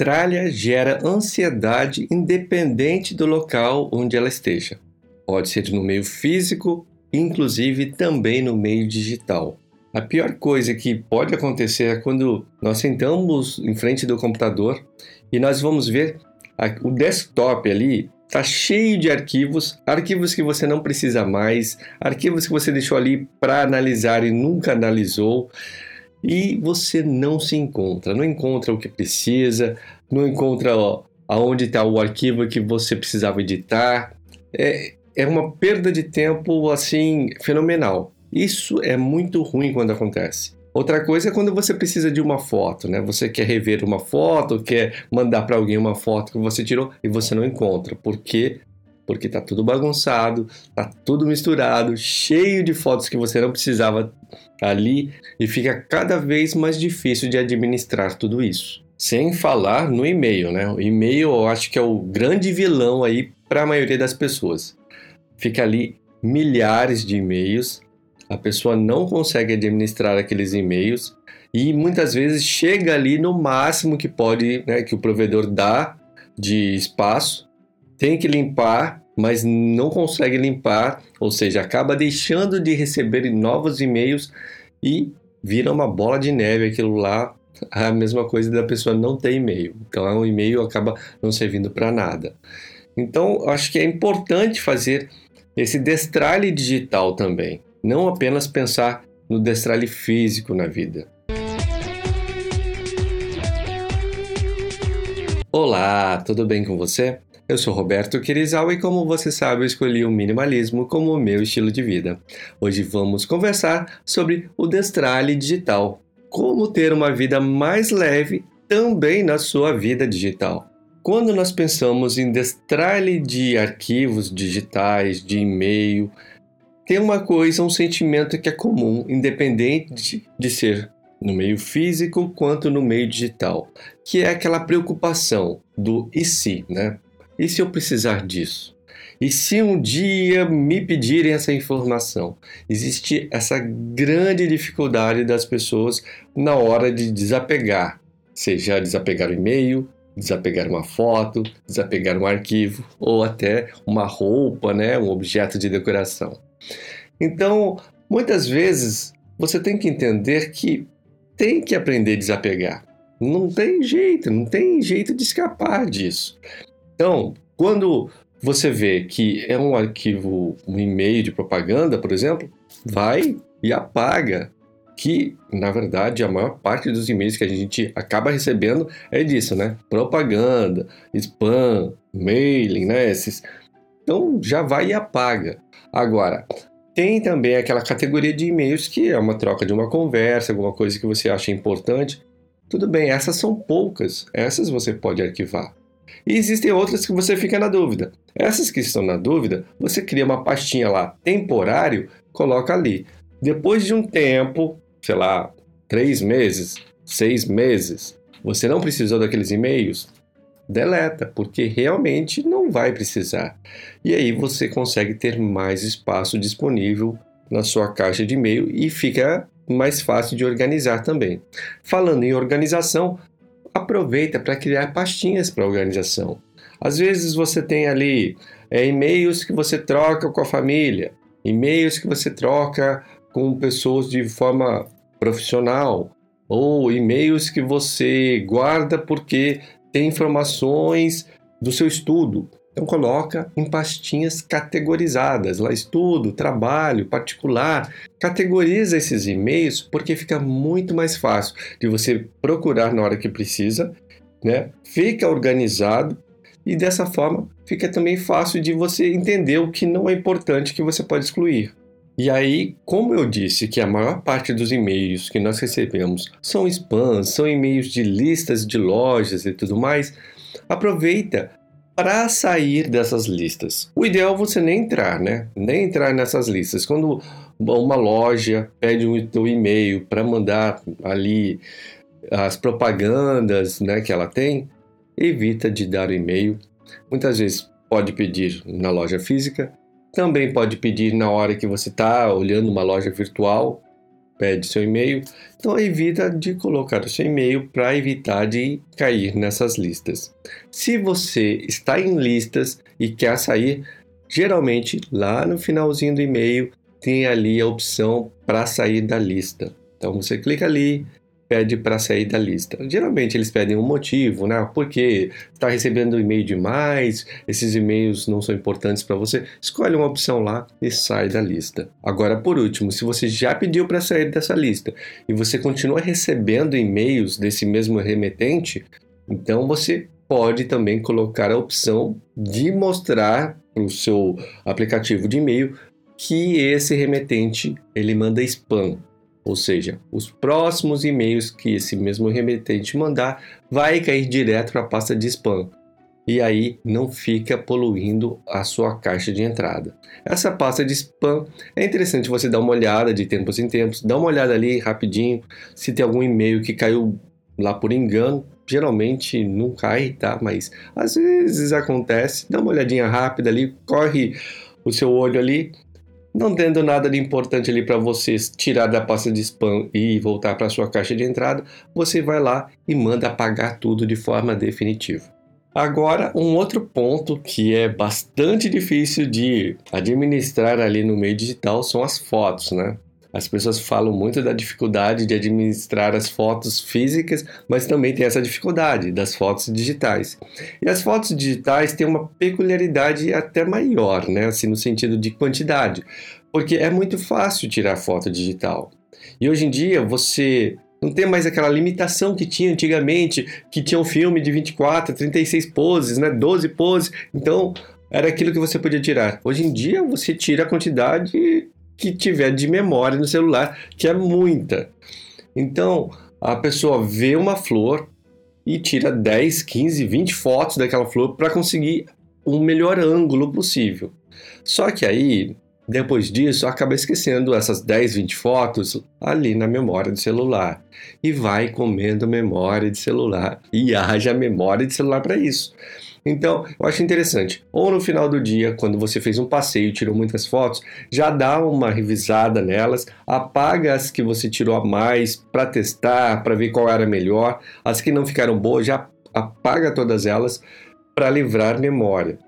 destralha gera ansiedade independente do local onde ela esteja. Pode ser no meio físico, inclusive também no meio digital. A pior coisa que pode acontecer é quando nós sentamos em frente do computador e nós vamos ver o desktop ali está cheio de arquivos, arquivos que você não precisa mais, arquivos que você deixou ali para analisar e nunca analisou, e você não se encontra, não encontra o que precisa, não encontra ó, aonde está o arquivo que você precisava editar. É, é uma perda de tempo assim fenomenal. Isso é muito ruim quando acontece. Outra coisa é quando você precisa de uma foto, né? Você quer rever uma foto, quer mandar para alguém uma foto que você tirou e você não encontra. Por quê? Porque tá tudo bagunçado, tá tudo misturado, cheio de fotos que você não precisava ali e fica cada vez mais difícil de administrar tudo isso. Sem falar no e-mail, né? O e-mail eu acho que é o grande vilão aí para a maioria das pessoas. Fica ali milhares de e-mails a pessoa não consegue administrar aqueles e-mails e muitas vezes chega ali no máximo que pode, né, que o provedor dá de espaço, tem que limpar, mas não consegue limpar, ou seja, acaba deixando de receber novos e-mails e vira uma bola de neve aquilo lá, a mesma coisa da pessoa não ter e-mail. Então, o e-mail acaba não servindo para nada. Então, acho que é importante fazer esse destralhe digital também não apenas pensar no destralhe físico na vida. Olá, tudo bem com você? Eu sou Roberto Quirizal e, como você sabe, eu escolhi o minimalismo como meu estilo de vida. Hoje vamos conversar sobre o destralhe digital. Como ter uma vida mais leve também na sua vida digital. Quando nós pensamos em destralhe de arquivos digitais, de e-mail, tem uma coisa, um sentimento que é comum, independente de ser no meio físico quanto no meio digital, que é aquela preocupação do e se, né? E se eu precisar disso? E se um dia me pedirem essa informação? Existe essa grande dificuldade das pessoas na hora de desapegar, seja desapegar o e-mail, desapegar uma foto, desapegar um arquivo ou até uma roupa, né, um objeto de decoração. Então, muitas vezes você tem que entender que tem que aprender a desapegar. Não tem jeito, não tem jeito de escapar disso. Então, quando você vê que é um arquivo, um e-mail de propaganda, por exemplo, vai e apaga. Que, na verdade, a maior parte dos e-mails que a gente acaba recebendo é disso, né? Propaganda, spam, mailing, né? Esses. Então já vai e apaga. Agora, tem também aquela categoria de e-mails que é uma troca de uma conversa, alguma coisa que você acha importante. Tudo bem, essas são poucas, essas você pode arquivar. E existem outras que você fica na dúvida. Essas que estão na dúvida, você cria uma pastinha lá, temporário, coloca ali. Depois de um tempo, sei lá, três meses, seis meses, você não precisou daqueles e-mails, deleta, porque realmente não vai precisar. E aí você consegue ter mais espaço disponível na sua caixa de e-mail e fica mais fácil de organizar também. Falando em organização, aproveita para criar pastinhas para organização. Às vezes você tem ali é, e-mails que você troca com a família, e-mails que você troca com pessoas de forma profissional, ou e-mails que você guarda porque tem informações do seu estudo. Então coloca em pastinhas categorizadas, lá estudo, trabalho, particular. Categoriza esses e-mails porque fica muito mais fácil de você procurar na hora que precisa, né? Fica organizado e dessa forma fica também fácil de você entender o que não é importante que você pode excluir. E aí, como eu disse que a maior parte dos e-mails que nós recebemos são spam, são e-mails de listas de lojas e tudo mais, aproveita para sair dessas listas. O ideal é você nem entrar, né? Nem entrar nessas listas. Quando uma loja pede o teu e-mail para mandar ali as propagandas, né, que ela tem, evita de dar o e-mail. Muitas vezes pode pedir na loja física, também pode pedir na hora que você está olhando uma loja virtual. Pede seu e-mail, então evita de colocar o seu e-mail para evitar de cair nessas listas. Se você está em listas e quer sair, geralmente lá no finalzinho do e-mail tem ali a opção para sair da lista. Então você clica ali, pede para sair da lista. Geralmente eles pedem um motivo, né? Porque está recebendo e-mail demais, esses e-mails não são importantes para você. Escolhe uma opção lá e sai da lista. Agora, por último, se você já pediu para sair dessa lista e você continua recebendo e-mails desse mesmo remetente, então você pode também colocar a opção de mostrar para o seu aplicativo de e-mail que esse remetente ele manda spam. Ou seja, os próximos e-mails que esse mesmo remetente mandar vai cair direto para a pasta de spam. E aí não fica poluindo a sua caixa de entrada. Essa pasta de spam é interessante você dar uma olhada de tempos em tempos, dá uma olhada ali rapidinho se tem algum e-mail que caiu lá por engano. Geralmente não cai, tá? Mas às vezes acontece. Dá uma olhadinha rápida ali, corre o seu olho ali não tendo nada de importante ali para você tirar da pasta de spam e voltar para sua caixa de entrada, você vai lá e manda apagar tudo de forma definitiva. Agora, um outro ponto que é bastante difícil de administrar ali no meio digital são as fotos, né? As pessoas falam muito da dificuldade de administrar as fotos físicas, mas também tem essa dificuldade das fotos digitais. E as fotos digitais têm uma peculiaridade até maior, né? Assim, no sentido de quantidade, porque é muito fácil tirar foto digital. E hoje em dia você não tem mais aquela limitação que tinha antigamente, que tinha um filme de 24, 36 poses, né? 12 poses. Então, era aquilo que você podia tirar. Hoje em dia você tira a quantidade que tiver de memória no celular, que é muita. Então, a pessoa vê uma flor e tira 10, 15, 20 fotos daquela flor para conseguir o um melhor ângulo possível. Só que aí, depois disso, acaba esquecendo essas 10, 20 fotos ali na memória do celular e vai comendo memória de celular e haja memória de celular para isso. Então, eu acho interessante. Ou no final do dia, quando você fez um passeio, tirou muitas fotos, já dá uma revisada nelas, apaga as que você tirou a mais para testar, para ver qual era melhor. As que não ficaram boas, já apaga todas elas para livrar memória.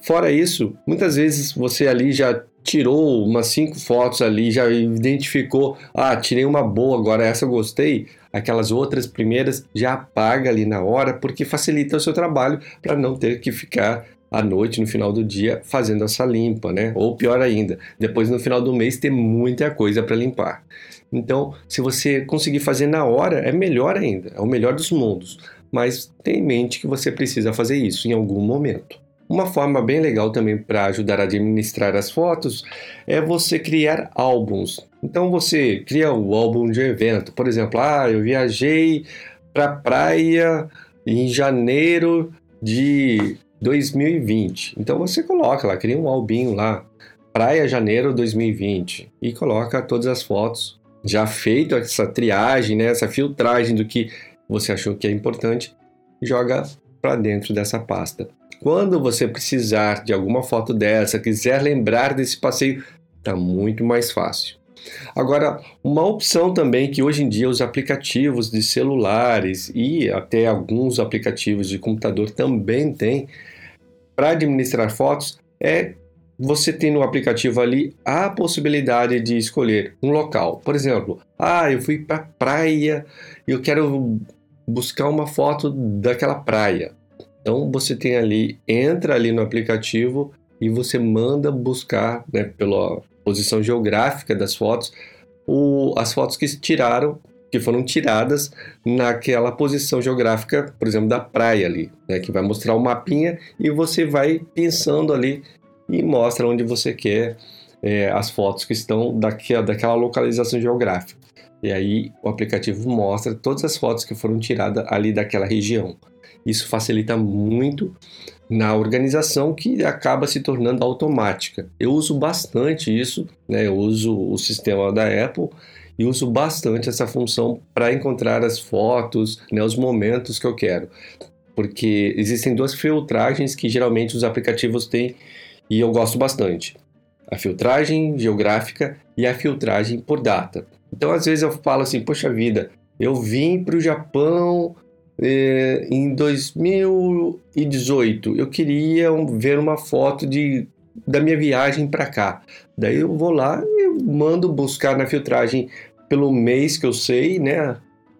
Fora isso, muitas vezes você ali já tirou umas cinco fotos ali, já identificou, ah, tirei uma boa, agora essa eu gostei aquelas outras primeiras já apaga ali na hora, porque facilita o seu trabalho para não ter que ficar à noite, no final do dia, fazendo essa limpa, né? Ou pior ainda, depois no final do mês ter muita coisa para limpar. Então, se você conseguir fazer na hora, é melhor ainda, é o melhor dos mundos. Mas tenha em mente que você precisa fazer isso em algum momento. Uma forma bem legal também para ajudar a administrar as fotos é você criar álbuns. Então você cria o um álbum de evento. Por exemplo, ah, eu viajei para praia em janeiro de 2020. Então você coloca lá, cria um albinho lá, Praia Janeiro 2020 e coloca todas as fotos. Já feito essa triagem, né, essa filtragem do que você achou que é importante, joga para dentro dessa pasta. Quando você precisar de alguma foto dessa, quiser lembrar desse passeio, está muito mais fácil. Agora, uma opção também que hoje em dia os aplicativos de celulares e até alguns aplicativos de computador também têm para administrar fotos é você tem no aplicativo ali a possibilidade de escolher um local. Por exemplo, ah, eu fui para praia e eu quero buscar uma foto daquela praia. Então você tem ali, entra ali no aplicativo e você manda buscar, né, pela posição geográfica das fotos, o, as fotos que tiraram, que foram tiradas naquela posição geográfica, por exemplo, da praia ali, né, que vai mostrar o mapinha e você vai pensando ali e mostra onde você quer é, as fotos que estão daquela, daquela localização geográfica. E aí o aplicativo mostra todas as fotos que foram tiradas ali daquela região. Isso facilita muito na organização que acaba se tornando automática. Eu uso bastante isso, né? Eu uso o sistema da Apple e uso bastante essa função para encontrar as fotos, né, os momentos que eu quero. Porque existem duas filtragens que geralmente os aplicativos têm e eu gosto bastante. A filtragem geográfica e a filtragem por data. Então, às vezes eu falo assim, poxa vida, eu vim para o Japão em 2018. Eu queria ver uma foto de, da minha viagem para cá. Daí eu vou lá e mando buscar na filtragem pelo mês que eu sei, né?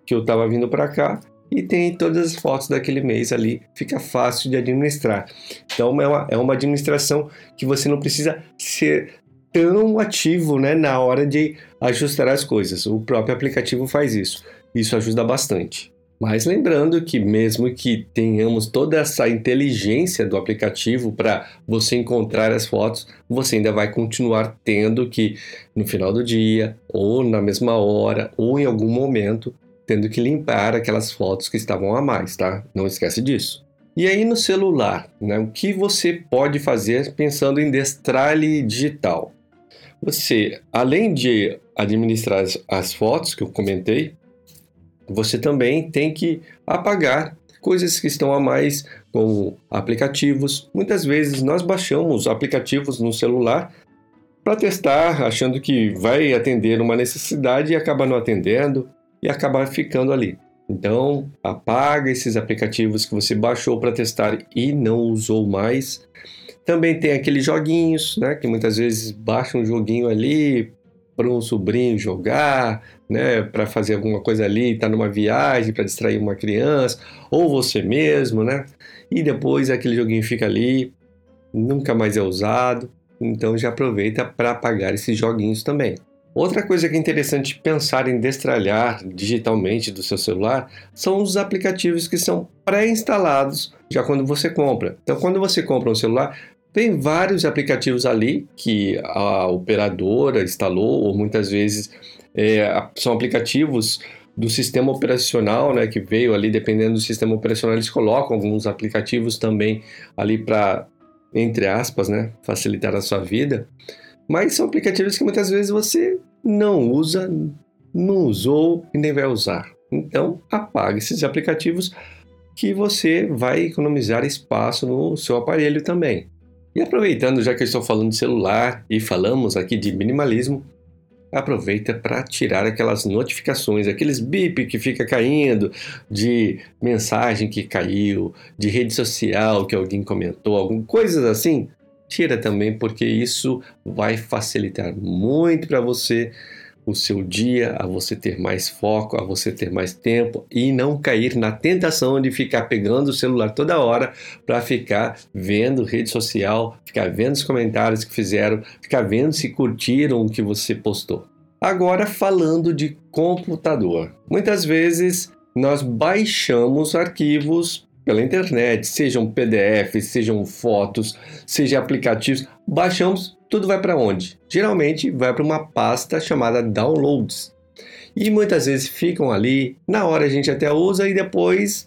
Que eu estava vindo para cá e tem todas as fotos daquele mês ali, fica fácil de administrar. Então é uma, é uma administração que você não precisa ser tão ativo né, na hora de ajustar as coisas. O próprio aplicativo faz isso. Isso ajuda bastante. Mas lembrando que, mesmo que tenhamos toda essa inteligência do aplicativo para você encontrar as fotos, você ainda vai continuar tendo que, no final do dia, ou na mesma hora, ou em algum momento, tendo que limpar aquelas fotos que estavam a mais, tá? Não esquece disso. E aí no celular, né, o que você pode fazer pensando em destralhe digital? Você, além de administrar as, fotos que eu comentei, você também tem que apagar coisas que estão a mais, como aplicativos. Muitas vezes nós baixamos aplicativos no celular para testar, achando que vai atender uma necessidade e acaba não atendendo e acaba ficando ali. Então, apaga esses aplicativos que você baixou para testar e não usou mais. Também tem aqueles joguinhos, né, que muitas vezes baixa um joguinho ali para um sobrinho jogar, né, para fazer alguma coisa ali, está numa viagem para distrair uma criança, ou você mesmo, né? E depois aquele joguinho fica ali, nunca mais é usado. Então já aproveita para apagar esses joguinhos também. Outra coisa que é interessante pensar em destralhar digitalmente do seu celular são os aplicativos que são pré-instalados já quando você compra. Então, quando você compra um celular, tem vários aplicativos ali que a operadora instalou, ou muitas vezes é, são aplicativos do sistema operacional, né, que veio ali, dependendo do sistema operacional, eles colocam alguns aplicativos também ali para, entre aspas, né, facilitar a sua vida. Mas são aplicativos que muitas vezes você não usa, não usou e nem vai usar. Então, apague esses aplicativos que você vai economizar espaço no seu aparelho também. E aproveitando, já que eu estou falando de celular e falamos aqui de minimalismo, aproveita para tirar aquelas notificações, aqueles bip que fica caindo de mensagem que caiu, de rede social que alguém comentou, algumas coisas assim. Tira também porque isso vai facilitar muito para você o seu dia, a você ter mais foco, a você ter mais tempo e não cair na tentação de ficar pegando o celular toda hora para ficar vendo rede social, ficar vendo os comentários que fizeram, ficar vendo se curtiram o que você postou. Agora falando de computador. Muitas vezes nós baixamos arquivos pela internet, sejam PDFs, sejam fotos, sejam aplicativos, baixamos tudo vai para onde? Geralmente vai para uma pasta chamada downloads. E muitas vezes ficam ali, na hora a gente até usa e depois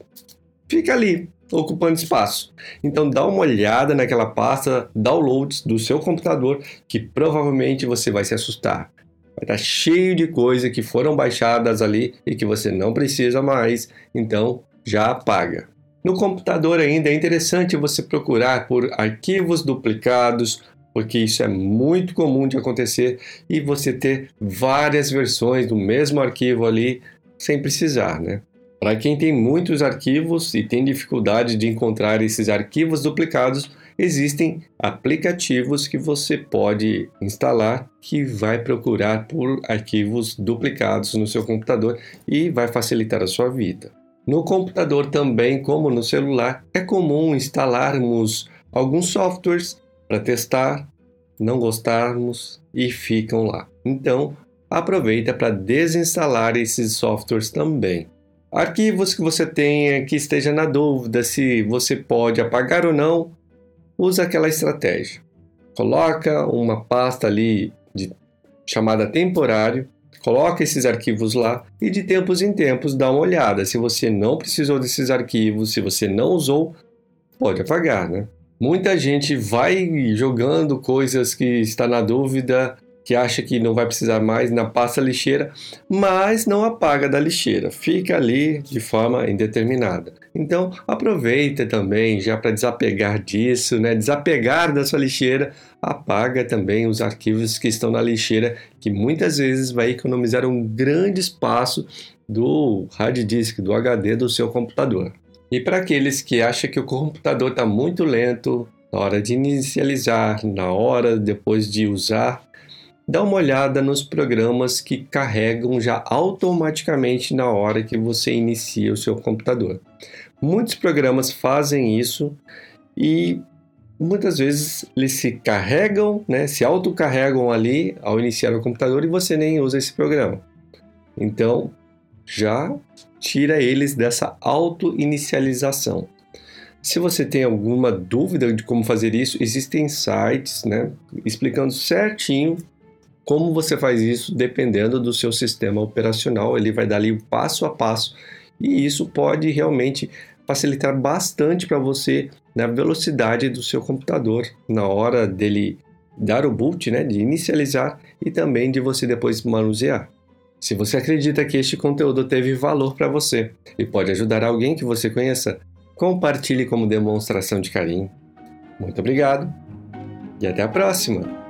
fica ali, ocupando espaço. Então dá uma olhada naquela pasta downloads do seu computador que provavelmente você vai se assustar. Vai estar cheio de coisas que foram baixadas ali e que você não precisa mais, então já apaga. No computador ainda é interessante você procurar por arquivos duplicados, porque isso é muito comum de acontecer e você ter várias versões do mesmo arquivo ali sem precisar, né? Para quem tem muitos arquivos e tem dificuldade de encontrar esses arquivos duplicados, existem aplicativos que você pode instalar que vai procurar por arquivos duplicados no seu computador e vai facilitar a sua vida. No computador também, como no celular, é comum instalarmos alguns softwares para testar, não gostarmos e ficam lá. Então, aproveita para desinstalar esses softwares também. Arquivos que você tenha que esteja na dúvida se você pode apagar ou não, usa aquela estratégia. Coloca uma pasta ali de, chamada temporário, coloca esses arquivos lá e de tempos em tempos dá uma olhada. Se você não precisou desses arquivos, se você não usou, pode apagar, né? Muita gente vai jogando coisas que está na dúvida que acha que não vai precisar mais na pasta lixeira, mas não apaga da lixeira, fica ali de forma indeterminada. Então aproveita também já para desapegar disso, né? Desapegar da sua lixeira, apaga também os arquivos que estão na lixeira, que muitas vezes vai economizar um grande espaço do hard disk, do HD do seu computador. E para aqueles que acham que o computador está muito lento na hora de inicializar, na hora depois de usar, dá uma olhada nos programas que carregam já automaticamente na hora que você inicia o seu computador. Muitos programas fazem isso e muitas vezes eles se carregam, né, se autocarregam ali ao iniciar o computador e você nem usa esse programa. Então, já tira eles dessa auto-inicialização. Se você tem alguma dúvida de como fazer isso, existem sites né, explicando certinho como você faz isso dependendo do seu sistema operacional. Ele vai dar ali o passo a passo e isso pode realmente facilitar bastante para você na velocidade do seu computador na hora dele dar o boot, né, de inicializar e também de você depois manusear. Se você acredita que este conteúdo teve valor para você e pode ajudar alguém que você conheça, compartilhe como demonstração de carinho. Muito obrigado e até a próxima!